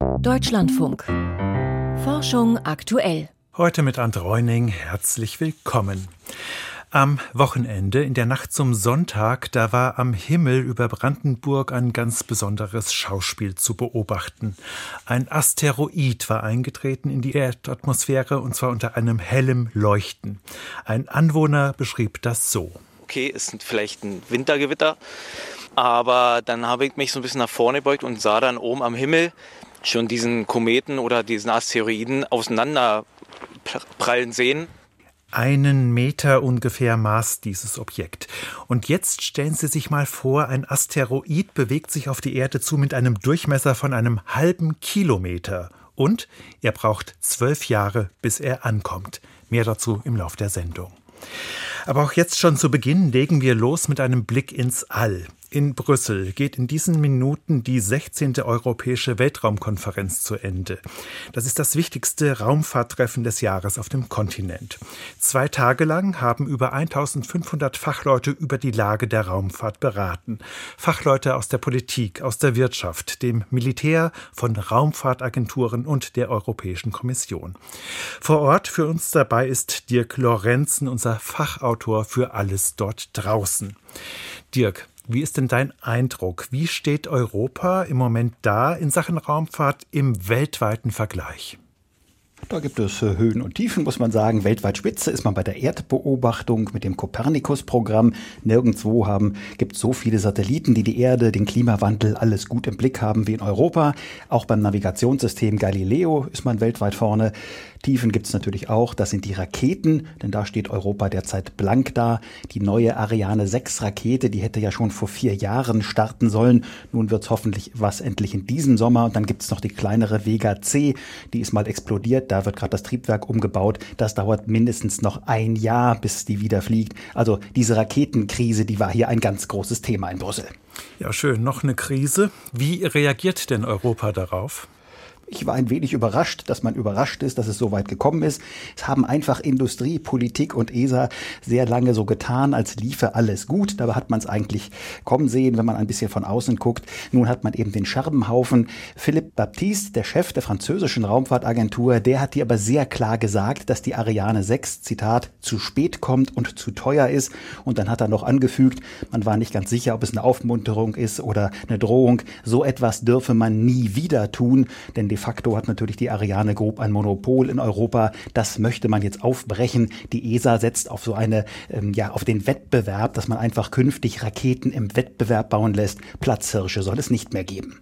Deutschlandfunk. Forschung aktuell. Heute mit Ant Reuning. Herzlich willkommen. Am Wochenende, in der Nacht zum Sonntag, da war am Himmel über Brandenburg ein ganz besonderes Schauspiel zu beobachten. Ein Asteroid war eingetreten in die Erdatmosphäre und zwar unter einem hellem Leuchten. Ein Anwohner beschrieb das so. Okay, es ist vielleicht ein Wintergewitter, aber dann habe ich mich so ein bisschen nach vorne gebeugt und sah dann oben am Himmel schon diesen Kometen oder diesen Asteroiden auseinanderprallen sehen. Einen Meter ungefähr maß dieses Objekt. Und jetzt stellen Sie sich mal vor, ein Asteroid bewegt sich auf die Erde zu mit einem Durchmesser von einem halben Kilometer. Und er braucht zwölf Jahre, bis er ankommt. Mehr dazu im Lauf der Sendung. Aber auch jetzt schon zu Beginn legen wir los mit einem Blick ins All. In Brüssel geht in diesen Minuten die 16. Europäische Weltraumkonferenz zu Ende. Das ist das wichtigste Raumfahrttreffen des Jahres auf dem Kontinent. Zwei Tage lang haben über 1500 Fachleute über die Lage der Raumfahrt beraten. Fachleute aus der Politik, aus der Wirtschaft, dem Militär, von Raumfahrtagenturen und der Europäischen Kommission. Vor Ort für uns dabei ist Dirk Lorenzen, unser Fachautor für alles dort draußen. Dirk, wie ist denn dein Eindruck? Wie steht Europa im Moment da in Sachen Raumfahrt im weltweiten Vergleich? Da gibt es äh, Höhen und Tiefen, muss man sagen. Weltweit Spitze ist man bei der Erdbeobachtung mit dem Copernicus-Programm. Nirgendwo haben, gibt so viele Satelliten, die die Erde, den Klimawandel, alles gut im Blick haben wie in Europa. Auch beim Navigationssystem Galileo ist man weltweit vorne. Tiefen gibt es natürlich auch. Das sind die Raketen, denn da steht Europa derzeit blank da. Die neue Ariane 6 Rakete, die hätte ja schon vor vier Jahren starten sollen. Nun wird es hoffentlich was endlich in diesem Sommer. Und dann gibt es noch die kleinere Vega C, die ist mal explodiert. Da wird gerade das Triebwerk umgebaut. Das dauert mindestens noch ein Jahr, bis die wieder fliegt. Also diese Raketenkrise, die war hier ein ganz großes Thema in Brüssel. Ja, schön. Noch eine Krise. Wie reagiert denn Europa darauf? Ich war ein wenig überrascht, dass man überrascht ist, dass es so weit gekommen ist. Es haben einfach Industrie, Politik und ESA sehr lange so getan, als liefe alles gut. Dabei hat man es eigentlich kommen sehen, wenn man ein bisschen von außen guckt. Nun hat man eben den Scherbenhaufen. Philippe Baptiste, der Chef der französischen Raumfahrtagentur, der hat hier aber sehr klar gesagt, dass die Ariane 6, Zitat, zu spät kommt und zu teuer ist. Und dann hat er noch angefügt, man war nicht ganz sicher, ob es eine Aufmunterung ist oder eine Drohung. So etwas dürfe man nie wieder tun, denn die facto hat natürlich die Ariane Group ein Monopol in Europa. Das möchte man jetzt aufbrechen. Die ESA setzt auf so eine, ähm, ja, auf den Wettbewerb, dass man einfach künftig Raketen im Wettbewerb bauen lässt. Platzhirsche soll es nicht mehr geben.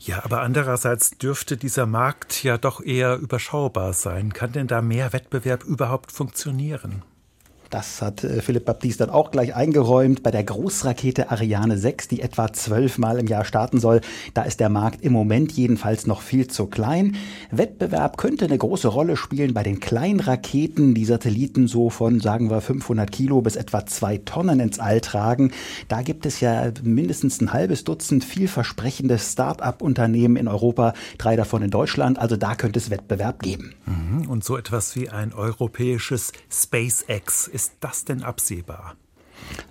Ja, aber andererseits dürfte dieser Markt ja doch eher überschaubar sein. Kann denn da mehr Wettbewerb überhaupt funktionieren? Das hat äh, Philipp Baptiste dann auch gleich eingeräumt. Bei der Großrakete Ariane 6, die etwa zwölfmal im Jahr starten soll, da ist der Markt im Moment jedenfalls noch viel zu klein. Wettbewerb könnte eine große Rolle spielen bei den kleinen Raketen, die Satelliten so von, sagen wir, 500 Kilo bis etwa zwei Tonnen ins All tragen. Da gibt es ja mindestens ein halbes Dutzend vielversprechende Start-up-Unternehmen in Europa, drei davon in Deutschland. Also da könnte es Wettbewerb geben. Mhm. Und so etwas wie ein europäisches SpaceX ist das denn absehbar?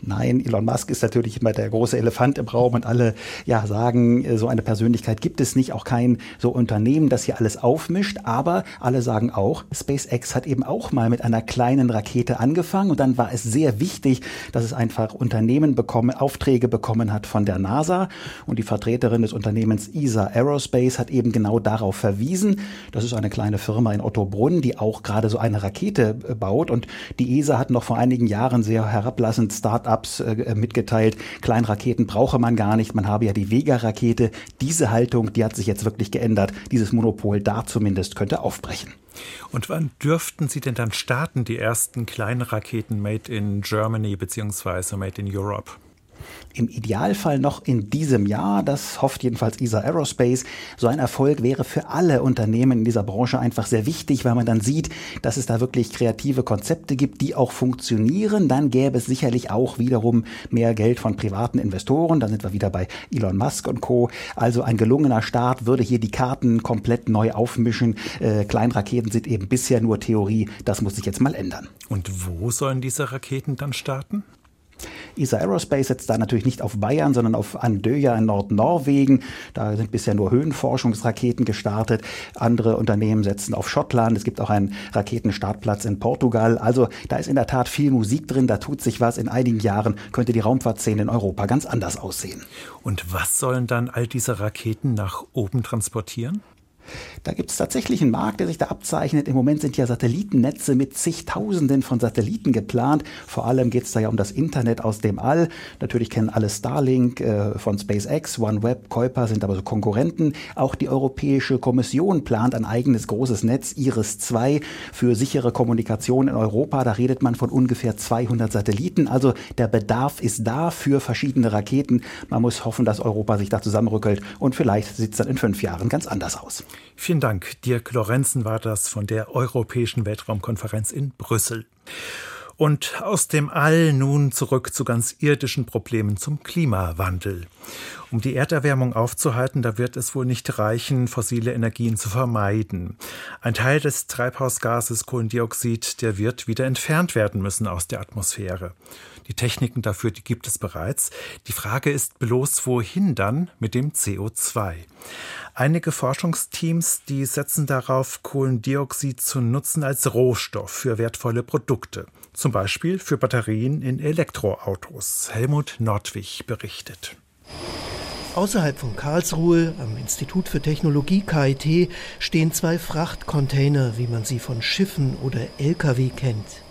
Nein, Elon Musk ist natürlich immer der große Elefant im Raum und alle ja sagen, äh, so eine Persönlichkeit gibt es nicht, auch kein so Unternehmen, das hier alles aufmischt, aber alle sagen auch, SpaceX hat eben auch mal mit einer kleinen Rakete angefangen und dann war es sehr wichtig, dass es einfach Unternehmen bekommen, Aufträge bekommen hat von der NASA. Und die Vertreterin des Unternehmens ESA Aerospace hat eben genau darauf verwiesen. Das ist eine kleine Firma in Ottobrunn, die auch gerade so eine Rakete äh, baut. Und die ESA hat noch vor einigen Jahren sehr herablassend Startups äh, mitgeteilt, Kleinraketen brauche man gar nicht, man habe ja die Vega-Rakete. Diese Haltung, die hat sich jetzt wirklich geändert. Dieses Monopol da zumindest könnte aufbrechen. Und wann dürften Sie denn dann starten, die ersten kleinen Raketen made in Germany bzw. made in Europe? Im Idealfall noch in diesem Jahr, das hofft jedenfalls ESA Aerospace. So ein Erfolg wäre für alle Unternehmen in dieser Branche einfach sehr wichtig, weil man dann sieht, dass es da wirklich kreative Konzepte gibt, die auch funktionieren. Dann gäbe es sicherlich auch wiederum mehr Geld von privaten Investoren. Dann sind wir wieder bei Elon Musk und Co. Also ein gelungener Start würde hier die Karten komplett neu aufmischen. Äh, Kleinraketen sind eben bisher nur Theorie. Das muss sich jetzt mal ändern. Und wo sollen diese Raketen dann starten? ESA Aerospace setzt da natürlich nicht auf Bayern, sondern auf Andøya in Nordnorwegen. Da sind bisher nur Höhenforschungsraketen gestartet. Andere Unternehmen setzen auf Schottland. Es gibt auch einen Raketenstartplatz in Portugal. Also da ist in der Tat viel Musik drin. Da tut sich was. In einigen Jahren könnte die Raumfahrtszene in Europa ganz anders aussehen. Und was sollen dann all diese Raketen nach oben transportieren? Da gibt es tatsächlich einen Markt, der sich da abzeichnet. Im Moment sind ja Satellitennetze mit zigtausenden von Satelliten geplant. Vor allem geht es da ja um das Internet aus dem All. Natürlich kennen alle Starlink äh, von SpaceX, OneWeb, Kuiper sind aber so Konkurrenten. Auch die Europäische Kommission plant ein eigenes großes Netz, Iris-2, für sichere Kommunikation in Europa. Da redet man von ungefähr 200 Satelliten. Also der Bedarf ist da für verschiedene Raketen. Man muss hoffen, dass Europa sich da zusammenrückelt und vielleicht sieht es dann in fünf Jahren ganz anders aus. Vielen Dank. Dirk Lorenzen war das von der Europäischen Weltraumkonferenz in Brüssel. Und aus dem All nun zurück zu ganz irdischen Problemen zum Klimawandel. Um die Erderwärmung aufzuhalten, da wird es wohl nicht reichen, fossile Energien zu vermeiden. Ein Teil des Treibhausgases Kohlendioxid, der wird wieder entfernt werden müssen aus der Atmosphäre. Die Techniken dafür, die gibt es bereits. Die Frage ist bloß, wohin dann mit dem CO2? Einige Forschungsteams, die setzen darauf, Kohlendioxid zu nutzen als Rohstoff für wertvolle Produkte. Zum Beispiel für Batterien in Elektroautos. Helmut Nordwig berichtet. Außerhalb von Karlsruhe am Institut für Technologie KIT stehen zwei Frachtcontainer, wie man sie von Schiffen oder Lkw kennt.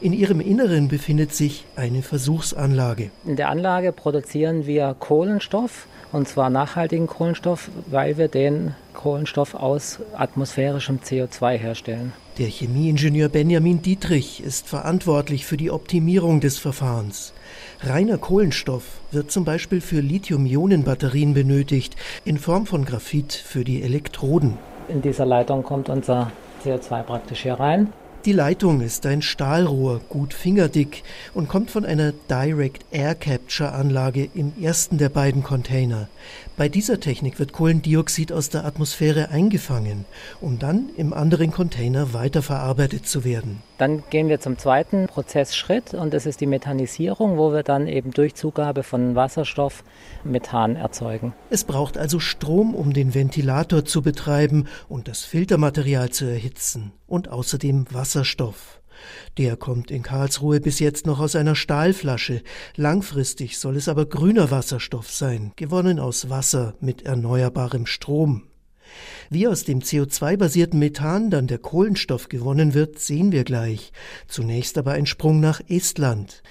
In ihrem Inneren befindet sich eine Versuchsanlage. In der Anlage produzieren wir Kohlenstoff und zwar nachhaltigen Kohlenstoff, weil wir den Kohlenstoff aus atmosphärischem CO2 herstellen. Der Chemieingenieur Benjamin Dietrich ist verantwortlich für die Optimierung des Verfahrens. Reiner Kohlenstoff wird zum Beispiel für Lithium-Ionen-Batterien benötigt, in Form von Graphit für die Elektroden. In dieser Leitung kommt unser CO2 praktisch hier rein. Die Leitung ist ein Stahlrohr, gut fingerdick und kommt von einer Direct Air Capture Anlage im ersten der beiden Container. Bei dieser Technik wird Kohlendioxid aus der Atmosphäre eingefangen, um dann im anderen Container weiterverarbeitet zu werden. Dann gehen wir zum zweiten Prozessschritt und das ist die Methanisierung, wo wir dann eben durch Zugabe von Wasserstoff Methan erzeugen. Es braucht also Strom, um den Ventilator zu betreiben und das Filtermaterial zu erhitzen und außerdem Wasserstoff. Der kommt in Karlsruhe bis jetzt noch aus einer Stahlflasche. Langfristig soll es aber grüner Wasserstoff sein, gewonnen aus Wasser mit erneuerbarem Strom. Wie aus dem CO2-basierten Methan dann der Kohlenstoff gewonnen wird, sehen wir gleich. Zunächst aber ein Sprung nach Estland.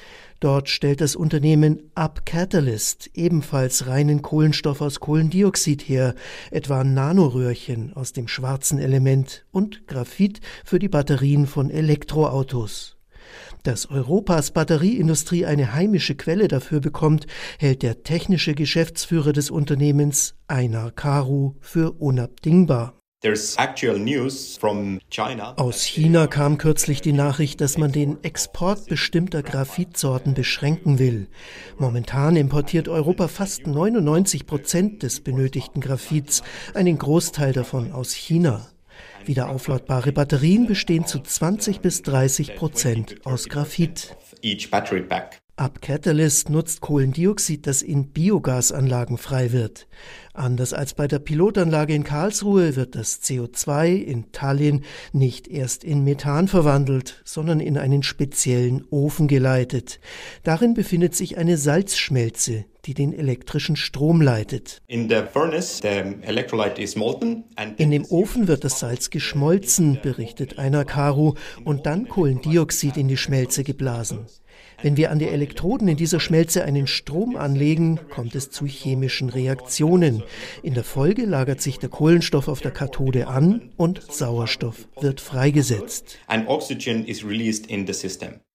Dort stellt das Unternehmen Up Catalyst ebenfalls reinen Kohlenstoff aus Kohlendioxid her, etwa Nanoröhrchen aus dem schwarzen Element und Graphit für die Batterien von Elektroautos. Dass Europas Batterieindustrie eine heimische Quelle dafür bekommt, hält der technische Geschäftsführer des Unternehmens Einar Karu für unabdingbar. Aus China kam kürzlich die Nachricht, dass man den Export bestimmter Graphitsorten beschränken will. Momentan importiert Europa fast 99 Prozent des benötigten Graphits, einen Großteil davon aus China. Wiederaufladbare Batterien bestehen zu 20 bis 30 Prozent aus Graphit. Up Catalyst nutzt Kohlendioxid, das in Biogasanlagen frei wird. Anders als bei der Pilotanlage in Karlsruhe wird das CO2 in Tallinn nicht erst in Methan verwandelt, sondern in einen speziellen Ofen geleitet. Darin befindet sich eine Salzschmelze, die den elektrischen Strom leitet. In, furnace, in dem Ofen wird das Salz geschmolzen, berichtet Einer Karu, und dann Kohlendioxid in die Schmelze geblasen. Wenn wir an die Elektroden in dieser Schmelze einen Strom anlegen, kommt es zu chemischen Reaktionen. In der Folge lagert sich der Kohlenstoff auf der Kathode an und Sauerstoff wird freigesetzt.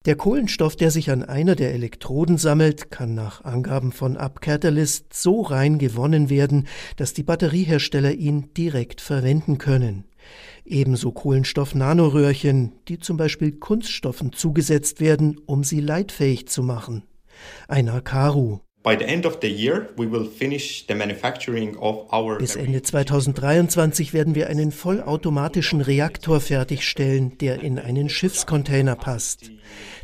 Der Kohlenstoff, der sich an einer der Elektroden sammelt, kann nach Angaben von UpCatalyst so rein gewonnen werden, dass die Batteriehersteller ihn direkt verwenden können. Ebenso Kohlenstoff-Nanoröhrchen, die zum Beispiel Kunststoffen zugesetzt werden, um sie leitfähig zu machen. Ein Akaru. Bis Ende 2023 werden wir einen vollautomatischen Reaktor fertigstellen, der in einen Schiffscontainer passt.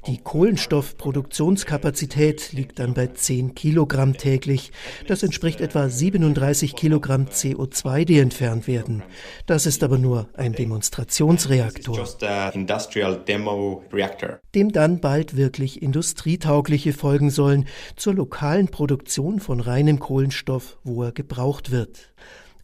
Die Kohlenstoffproduktionskapazität liegt dann bei 10 Kilogramm täglich. Das entspricht etwa 37 Kilogramm CO2, die entfernt werden. Das ist aber nur ein Demonstrationsreaktor, dem dann bald wirklich industrietaugliche folgen sollen zur lokalen Produktion von reinem Kohlenstoff, wo er gebraucht wird.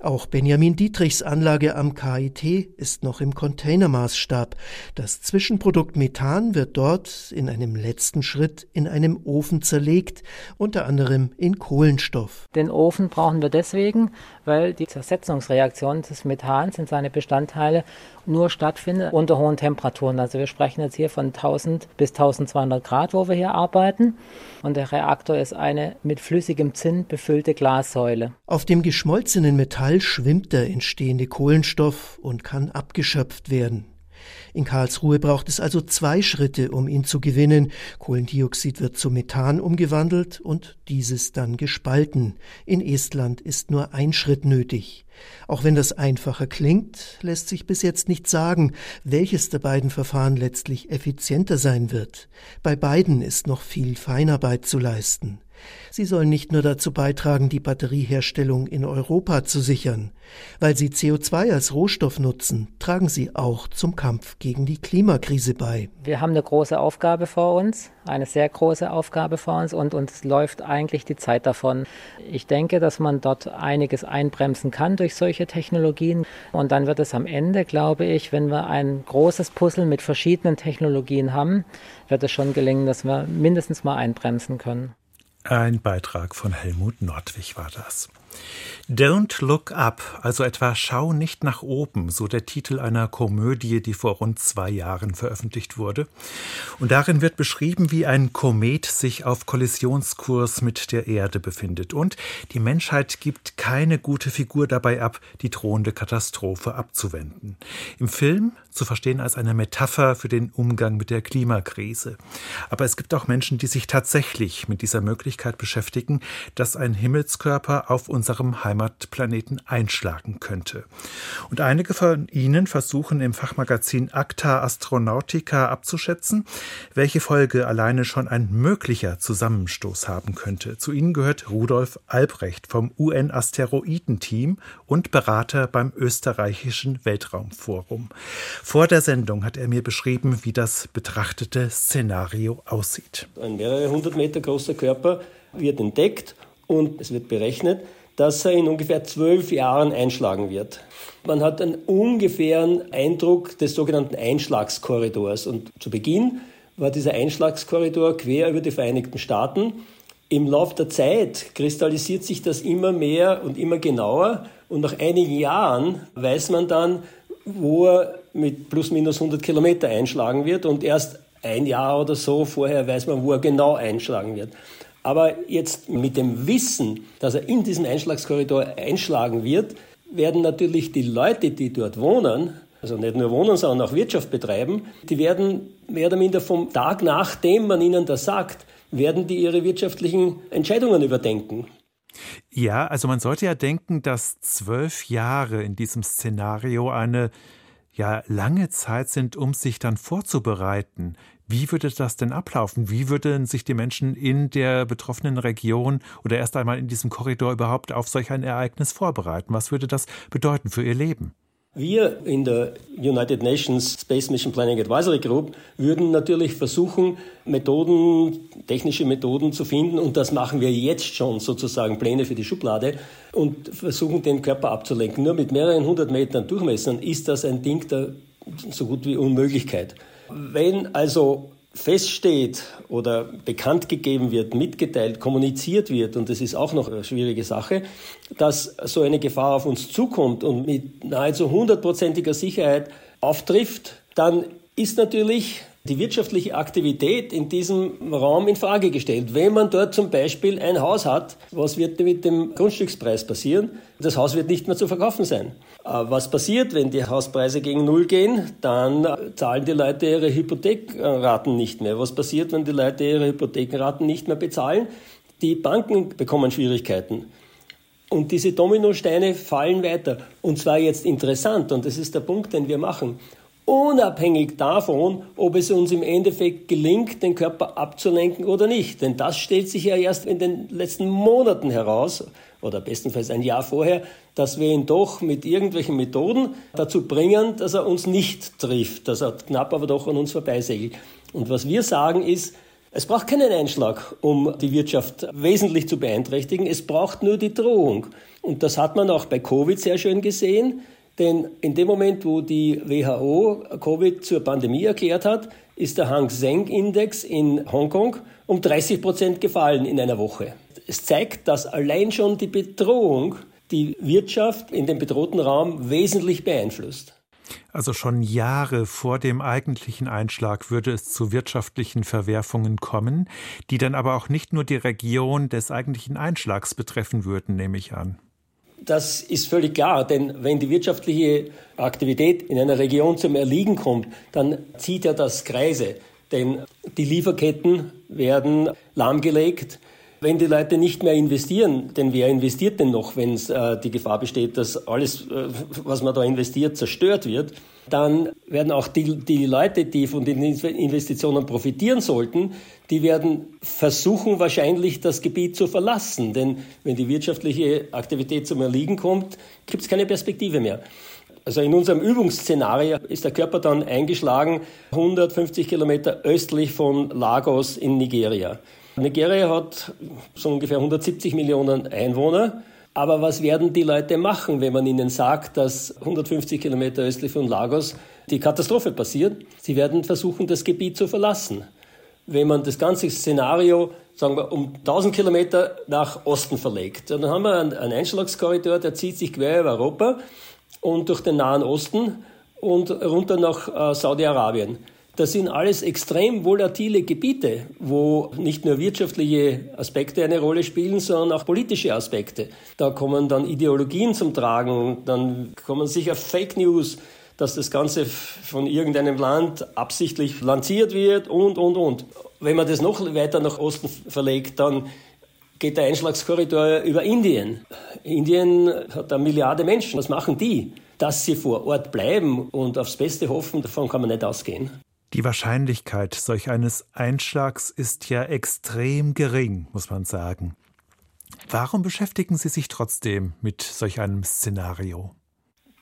Auch Benjamin Dietrichs Anlage am KIT ist noch im Containermaßstab. Das Zwischenprodukt Methan wird dort in einem letzten Schritt in einem Ofen zerlegt, unter anderem in Kohlenstoff. Den Ofen brauchen wir deswegen, weil die Zersetzungsreaktion des Methans in seine Bestandteile nur stattfindet unter hohen Temperaturen. Also wir sprechen jetzt hier von 1000 bis 1200 Grad, wo wir hier arbeiten. Und der Reaktor ist eine mit flüssigem Zinn befüllte Glassäule. Auf dem geschmolzenen Metall schwimmt der entstehende Kohlenstoff und kann abgeschöpft werden. In Karlsruhe braucht es also zwei Schritte, um ihn zu gewinnen. Kohlendioxid wird zu Methan umgewandelt und dieses dann gespalten. In Estland ist nur ein Schritt nötig. Auch wenn das einfacher klingt, lässt sich bis jetzt nicht sagen, welches der beiden Verfahren letztlich effizienter sein wird. Bei beiden ist noch viel Feinarbeit zu leisten. Sie sollen nicht nur dazu beitragen, die Batterieherstellung in Europa zu sichern. Weil sie CO2 als Rohstoff nutzen, tragen sie auch zum Kampf gegen die Klimakrise bei. Wir haben eine große Aufgabe vor uns, eine sehr große Aufgabe vor uns und uns läuft eigentlich die Zeit davon. Ich denke, dass man dort einiges einbremsen kann durch solche Technologien und dann wird es am Ende, glaube ich, wenn wir ein großes Puzzle mit verschiedenen Technologien haben, wird es schon gelingen, dass wir mindestens mal einbremsen können. Ein Beitrag von Helmut Nordwig war das. Don't Look Up, also etwa Schau nicht nach oben, so der Titel einer Komödie, die vor rund zwei Jahren veröffentlicht wurde. Und darin wird beschrieben, wie ein Komet sich auf Kollisionskurs mit der Erde befindet. Und die Menschheit gibt keine gute Figur dabei ab, die drohende Katastrophe abzuwenden. Im Film zu verstehen als eine Metapher für den Umgang mit der Klimakrise. Aber es gibt auch Menschen, die sich tatsächlich mit dieser Möglichkeit beschäftigen, dass ein Himmelskörper auf unserem Heimatplaneten einschlagen könnte. Und einige von ihnen versuchen im Fachmagazin Acta Astronautica abzuschätzen, welche Folge alleine schon ein möglicher Zusammenstoß haben könnte. Zu ihnen gehört Rudolf Albrecht vom UN-Asteroidenteam und Berater beim österreichischen Weltraumforum. Vor der Sendung hat er mir beschrieben, wie das betrachtete Szenario aussieht. Ein mehrere hundert Meter großer Körper wird entdeckt und es wird berechnet, dass er in ungefähr zwölf Jahren einschlagen wird. Man hat einen ungefähren Eindruck des sogenannten Einschlagskorridors. Und zu Beginn war dieser Einschlagskorridor quer über die Vereinigten Staaten. Im Laufe der Zeit kristallisiert sich das immer mehr und immer genauer. Und nach einigen Jahren weiß man dann, wo er mit plus minus 100 Kilometer einschlagen wird. Und erst ein Jahr oder so vorher weiß man, wo er genau einschlagen wird. Aber jetzt mit dem Wissen, dass er in diesen Einschlagskorridor einschlagen wird, werden natürlich die Leute, die dort wohnen, also nicht nur wohnen, sondern auch Wirtschaft betreiben, die werden mehr oder minder vom Tag nachdem man ihnen das sagt, werden die ihre wirtschaftlichen Entscheidungen überdenken. Ja, also man sollte ja denken, dass zwölf Jahre in diesem Szenario eine ja lange Zeit sind, um sich dann vorzubereiten. Wie würde das denn ablaufen? Wie würden sich die Menschen in der betroffenen Region oder erst einmal in diesem Korridor überhaupt auf solch ein Ereignis vorbereiten? Was würde das bedeuten für ihr Leben? Wir in der United Nations Space Mission Planning Advisory Group würden natürlich versuchen, Methoden, technische Methoden zu finden und das machen wir jetzt schon sozusagen Pläne für die Schublade und versuchen den Körper abzulenken. Nur mit mehreren hundert Metern Durchmessern ist das ein Ding der so gut wie Unmöglichkeit. Wenn also feststeht oder bekannt gegeben wird, mitgeteilt, kommuniziert wird, und das ist auch noch eine schwierige Sache, dass so eine Gefahr auf uns zukommt und mit nahezu hundertprozentiger Sicherheit auftrifft, dann ist natürlich die wirtschaftliche Aktivität in diesem Raum in Frage gestellt. Wenn man dort zum Beispiel ein Haus hat, was wird mit dem Grundstückspreis passieren? Das Haus wird nicht mehr zu verkaufen sein. Was passiert, wenn die Hauspreise gegen Null gehen? Dann zahlen die Leute ihre Hypothekraten nicht mehr. Was passiert, wenn die Leute ihre Hypothekenraten nicht mehr bezahlen? Die Banken bekommen Schwierigkeiten. Und diese Dominosteine fallen weiter. Und zwar jetzt interessant, und das ist der Punkt, den wir machen unabhängig davon, ob es uns im Endeffekt gelingt, den Körper abzulenken oder nicht. Denn das stellt sich ja erst in den letzten Monaten heraus, oder bestenfalls ein Jahr vorher, dass wir ihn doch mit irgendwelchen Methoden dazu bringen, dass er uns nicht trifft, dass er knapp aber doch an uns vorbeisegelt. Und was wir sagen ist, es braucht keinen Einschlag, um die Wirtschaft wesentlich zu beeinträchtigen. Es braucht nur die Drohung. Und das hat man auch bei Covid sehr schön gesehen. Denn in dem Moment, wo die WHO Covid zur Pandemie erklärt hat, ist der Hang Seng Index in Hongkong um 30 Prozent gefallen in einer Woche. Es zeigt, dass allein schon die Bedrohung die Wirtschaft in dem bedrohten Raum wesentlich beeinflusst. Also schon Jahre vor dem eigentlichen Einschlag würde es zu wirtschaftlichen Verwerfungen kommen, die dann aber auch nicht nur die Region des eigentlichen Einschlags betreffen würden, nehme ich an. Das ist völlig klar, denn wenn die wirtschaftliche Aktivität in einer Region zum Erliegen kommt, dann zieht ja das Kreise. Denn die Lieferketten werden lahmgelegt. Wenn die Leute nicht mehr investieren, denn wer investiert denn noch, wenn äh, die Gefahr besteht, dass alles, äh, was man da investiert, zerstört wird, dann werden auch die, die Leute, die von den Investitionen profitieren sollten, die werden versuchen wahrscheinlich das Gebiet zu verlassen. Denn wenn die wirtschaftliche Aktivität zum Erliegen kommt, gibt es keine Perspektive mehr. Also in unserem Übungsszenario ist der Körper dann eingeschlagen 150 Kilometer östlich von Lagos in Nigeria. Nigeria hat so ungefähr 170 Millionen Einwohner. Aber was werden die Leute machen, wenn man ihnen sagt, dass 150 Kilometer östlich von Lagos die Katastrophe passiert? Sie werden versuchen, das Gebiet zu verlassen. Wenn man das ganze Szenario, sagen wir, um 1000 Kilometer nach Osten verlegt, dann haben wir einen Einschlagskorridor, der zieht sich quer über Europa und durch den Nahen Osten und runter nach äh, Saudi-Arabien. Das sind alles extrem volatile Gebiete, wo nicht nur wirtschaftliche Aspekte eine Rolle spielen, sondern auch politische Aspekte. Da kommen dann Ideologien zum Tragen, dann kommen sicher Fake News, dass das Ganze von irgendeinem Land absichtlich lanciert wird und, und, und. Wenn man das noch weiter nach Osten verlegt, dann geht der Einschlagskorridor über Indien. Indien hat eine Milliarde Menschen. Was machen die? Dass sie vor Ort bleiben und aufs Beste hoffen, davon kann man nicht ausgehen. Die Wahrscheinlichkeit solch eines Einschlags ist ja extrem gering, muss man sagen. Warum beschäftigen Sie sich trotzdem mit solch einem Szenario?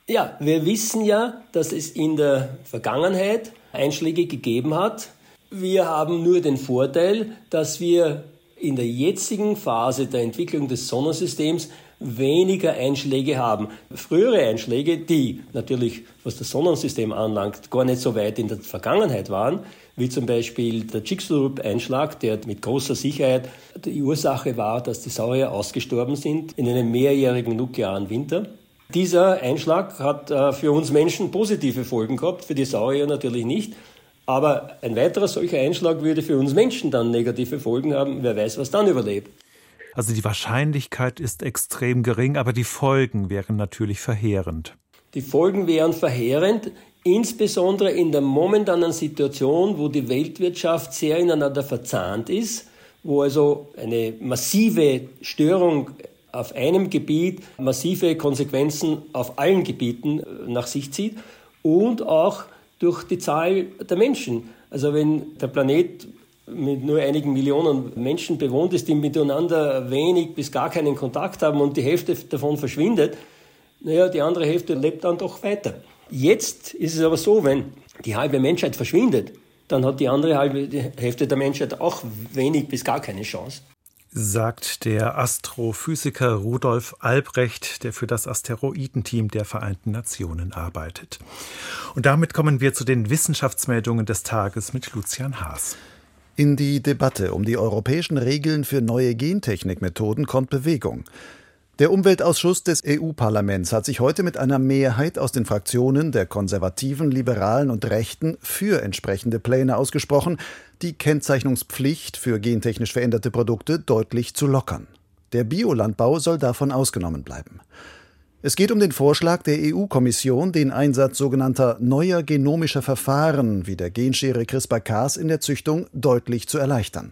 Ja, wir wissen ja, dass es in der Vergangenheit Einschläge gegeben hat. Wir haben nur den Vorteil, dass wir in der jetzigen Phase der Entwicklung des Sonnensystems weniger Einschläge haben. Frühere Einschläge, die natürlich, was das Sonnensystem anlangt, gar nicht so weit in der Vergangenheit waren, wie zum Beispiel der Chicxulub-Einschlag, der mit großer Sicherheit die Ursache war, dass die Saurier ausgestorben sind in einem mehrjährigen nuklearen Winter. Dieser Einschlag hat äh, für uns Menschen positive Folgen gehabt, für die Saurier natürlich nicht. Aber ein weiterer solcher Einschlag würde für uns Menschen dann negative Folgen haben. Wer weiß, was dann überlebt. Also die Wahrscheinlichkeit ist extrem gering, aber die Folgen wären natürlich verheerend. Die Folgen wären verheerend, insbesondere in der momentanen Situation, wo die Weltwirtschaft sehr ineinander verzahnt ist, wo also eine massive Störung auf einem Gebiet massive Konsequenzen auf allen Gebieten nach sich zieht und auch durch die Zahl der Menschen. Also wenn der Planet mit nur einigen Millionen Menschen bewohnt ist, die miteinander wenig bis gar keinen Kontakt haben und die Hälfte davon verschwindet, naja, die andere Hälfte lebt dann doch weiter. Jetzt ist es aber so, wenn die halbe Menschheit verschwindet, dann hat die andere halbe Hälfte der Menschheit auch wenig bis gar keine Chance. Sagt der Astrophysiker Rudolf Albrecht, der für das Asteroidenteam der Vereinten Nationen arbeitet. Und damit kommen wir zu den Wissenschaftsmeldungen des Tages mit Lucian Haas. In die Debatte um die europäischen Regeln für neue Gentechnikmethoden kommt Bewegung. Der Umweltausschuss des EU-Parlaments hat sich heute mit einer Mehrheit aus den Fraktionen der Konservativen, Liberalen und Rechten für entsprechende Pläne ausgesprochen, die Kennzeichnungspflicht für gentechnisch veränderte Produkte deutlich zu lockern. Der Biolandbau soll davon ausgenommen bleiben. Es geht um den Vorschlag der EU-Kommission, den Einsatz sogenannter neuer genomischer Verfahren wie der Genschere CRISPR-Cas in der Züchtung deutlich zu erleichtern.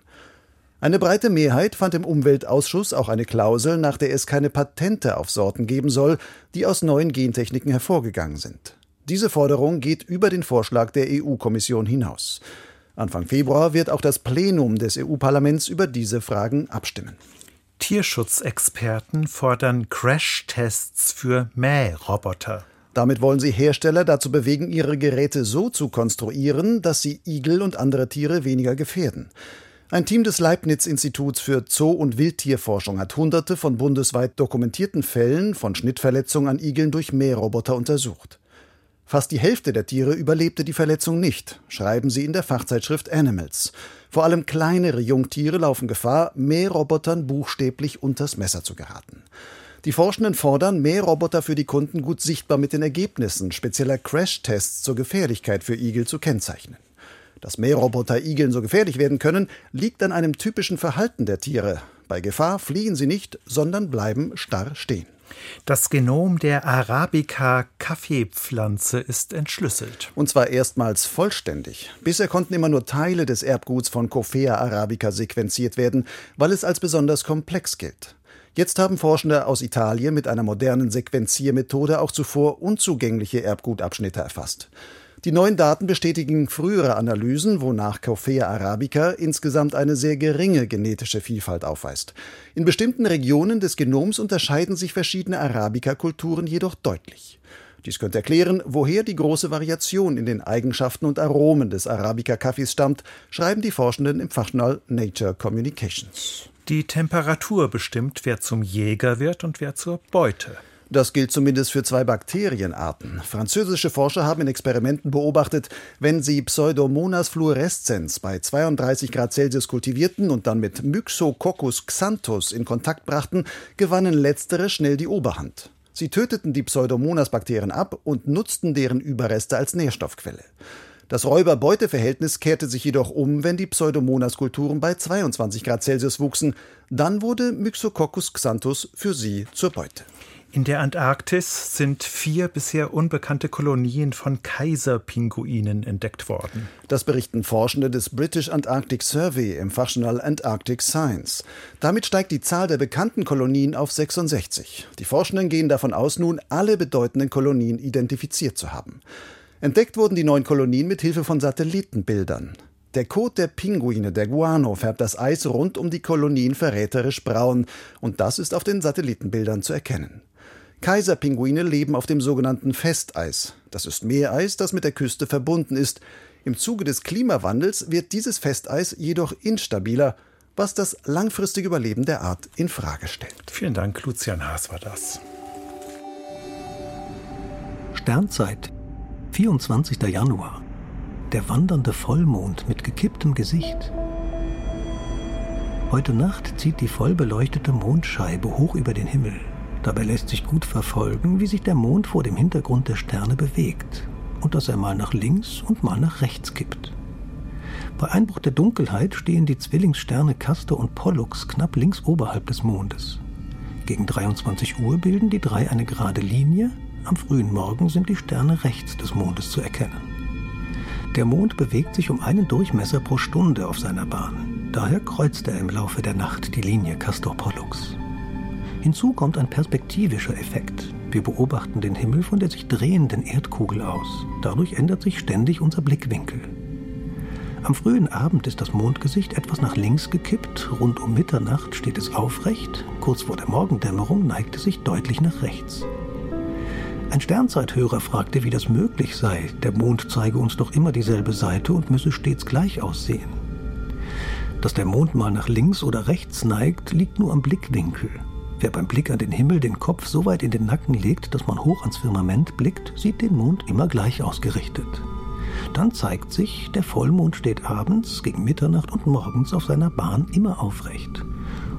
Eine breite Mehrheit fand im Umweltausschuss auch eine Klausel, nach der es keine Patente auf Sorten geben soll, die aus neuen Gentechniken hervorgegangen sind. Diese Forderung geht über den Vorschlag der EU-Kommission hinaus. Anfang Februar wird auch das Plenum des EU-Parlaments über diese Fragen abstimmen. Tierschutzexperten fordern Crashtests für Mähroboter. Damit wollen sie Hersteller dazu bewegen, ihre Geräte so zu konstruieren, dass sie Igel und andere Tiere weniger gefährden. Ein Team des Leibniz-Instituts für Zoo- und Wildtierforschung hat hunderte von bundesweit dokumentierten Fällen von Schnittverletzungen an Igeln durch Mähroboter untersucht. Fast die Hälfte der Tiere überlebte die Verletzung nicht, schreiben sie in der Fachzeitschrift Animals. Vor allem kleinere Jungtiere laufen Gefahr, Mährobotern buchstäblich unters Messer zu geraten. Die Forschenden fordern, Mähroboter für die Kunden gut sichtbar mit den Ergebnissen spezieller Crash-Tests zur Gefährlichkeit für Igel zu kennzeichnen. Dass Mähroboter Igeln so gefährlich werden können, liegt an einem typischen Verhalten der Tiere. Bei Gefahr fliehen sie nicht, sondern bleiben starr stehen. Das Genom der Arabica-Kaffeepflanze ist entschlüsselt. Und zwar erstmals vollständig. Bisher konnten immer nur Teile des Erbguts von Coffea arabica sequenziert werden, weil es als besonders komplex gilt. Jetzt haben Forschende aus Italien mit einer modernen Sequenziermethode auch zuvor unzugängliche Erbgutabschnitte erfasst. Die neuen Daten bestätigen frühere Analysen, wonach Coffea arabica insgesamt eine sehr geringe genetische Vielfalt aufweist. In bestimmten Regionen des Genoms unterscheiden sich verschiedene Arabica-Kulturen jedoch deutlich. Dies könnte erklären, woher die große Variation in den Eigenschaften und Aromen des Arabica-Kaffees stammt, schreiben die Forschenden im Fachjournal Nature Communications. Die Temperatur bestimmt, wer zum Jäger wird und wer zur Beute. Das gilt zumindest für zwei Bakterienarten. Französische Forscher haben in Experimenten beobachtet, wenn sie Pseudomonas fluorescens bei 32 Grad Celsius kultivierten und dann mit Myxococcus xanthus in Kontakt brachten, gewannen letztere schnell die Oberhand. Sie töteten die Pseudomonas-Bakterien ab und nutzten deren Überreste als Nährstoffquelle. Das Räuber-Beute-Verhältnis kehrte sich jedoch um, wenn die Pseudomonas-Kulturen bei 22 Grad Celsius wuchsen. Dann wurde Myxococcus xanthus für sie zur Beute. In der Antarktis sind vier bisher unbekannte Kolonien von Kaiserpinguinen entdeckt worden. Das berichten Forschende des British Antarctic Survey im Fachjournal Antarctic Science. Damit steigt die Zahl der bekannten Kolonien auf 66. Die Forschenden gehen davon aus, nun alle bedeutenden Kolonien identifiziert zu haben. Entdeckt wurden die neuen Kolonien mit Hilfe von Satellitenbildern. Der Kot der Pinguine, der Guano, färbt das Eis rund um die Kolonien verräterisch braun, und das ist auf den Satellitenbildern zu erkennen. Kaiserpinguine leben auf dem sogenannten Festeis. Das ist Meereis, das mit der Küste verbunden ist. Im Zuge des Klimawandels wird dieses Festeis jedoch instabiler, was das langfristige Überleben der Art in Frage stellt. Vielen Dank, Lucian Haas war das. Sternzeit, 24. Januar. Der wandernde Vollmond mit gekipptem Gesicht. Heute Nacht zieht die vollbeleuchtete Mondscheibe hoch über den Himmel. Dabei lässt sich gut verfolgen, wie sich der Mond vor dem Hintergrund der Sterne bewegt und dass er mal nach links und mal nach rechts kippt. Bei Einbruch der Dunkelheit stehen die Zwillingssterne Castor und Pollux knapp links oberhalb des Mondes. Gegen 23 Uhr bilden die drei eine gerade Linie, am frühen Morgen sind die Sterne rechts des Mondes zu erkennen. Der Mond bewegt sich um einen Durchmesser pro Stunde auf seiner Bahn. Daher kreuzt er im Laufe der Nacht die Linie Castor-Pollux. Hinzu kommt ein perspektivischer Effekt. Wir beobachten den Himmel von der sich drehenden Erdkugel aus. Dadurch ändert sich ständig unser Blickwinkel. Am frühen Abend ist das Mondgesicht etwas nach links gekippt, rund um Mitternacht steht es aufrecht, kurz vor der Morgendämmerung neigt es sich deutlich nach rechts. Ein Sternzeithörer fragte, wie das möglich sei, der Mond zeige uns doch immer dieselbe Seite und müsse stets gleich aussehen. Dass der Mond mal nach links oder rechts neigt, liegt nur am Blickwinkel. Wer beim Blick an den Himmel den Kopf so weit in den Nacken legt, dass man hoch ans Firmament blickt, sieht den Mond immer gleich ausgerichtet. Dann zeigt sich, der Vollmond steht abends, gegen Mitternacht und morgens auf seiner Bahn immer aufrecht.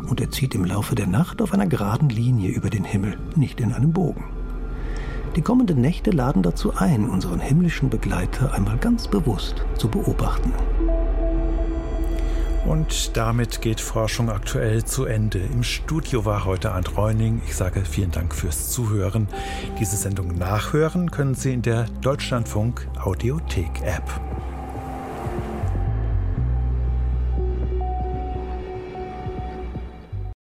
Und er zieht im Laufe der Nacht auf einer geraden Linie über den Himmel, nicht in einem Bogen. Die kommenden Nächte laden dazu ein, unseren himmlischen Begleiter einmal ganz bewusst zu beobachten. Und damit geht Forschung aktuell zu Ende. Im Studio war heute Arndt Reuning. Ich sage vielen Dank fürs Zuhören. Diese Sendung nachhören können Sie in der Deutschlandfunk Audiothek App.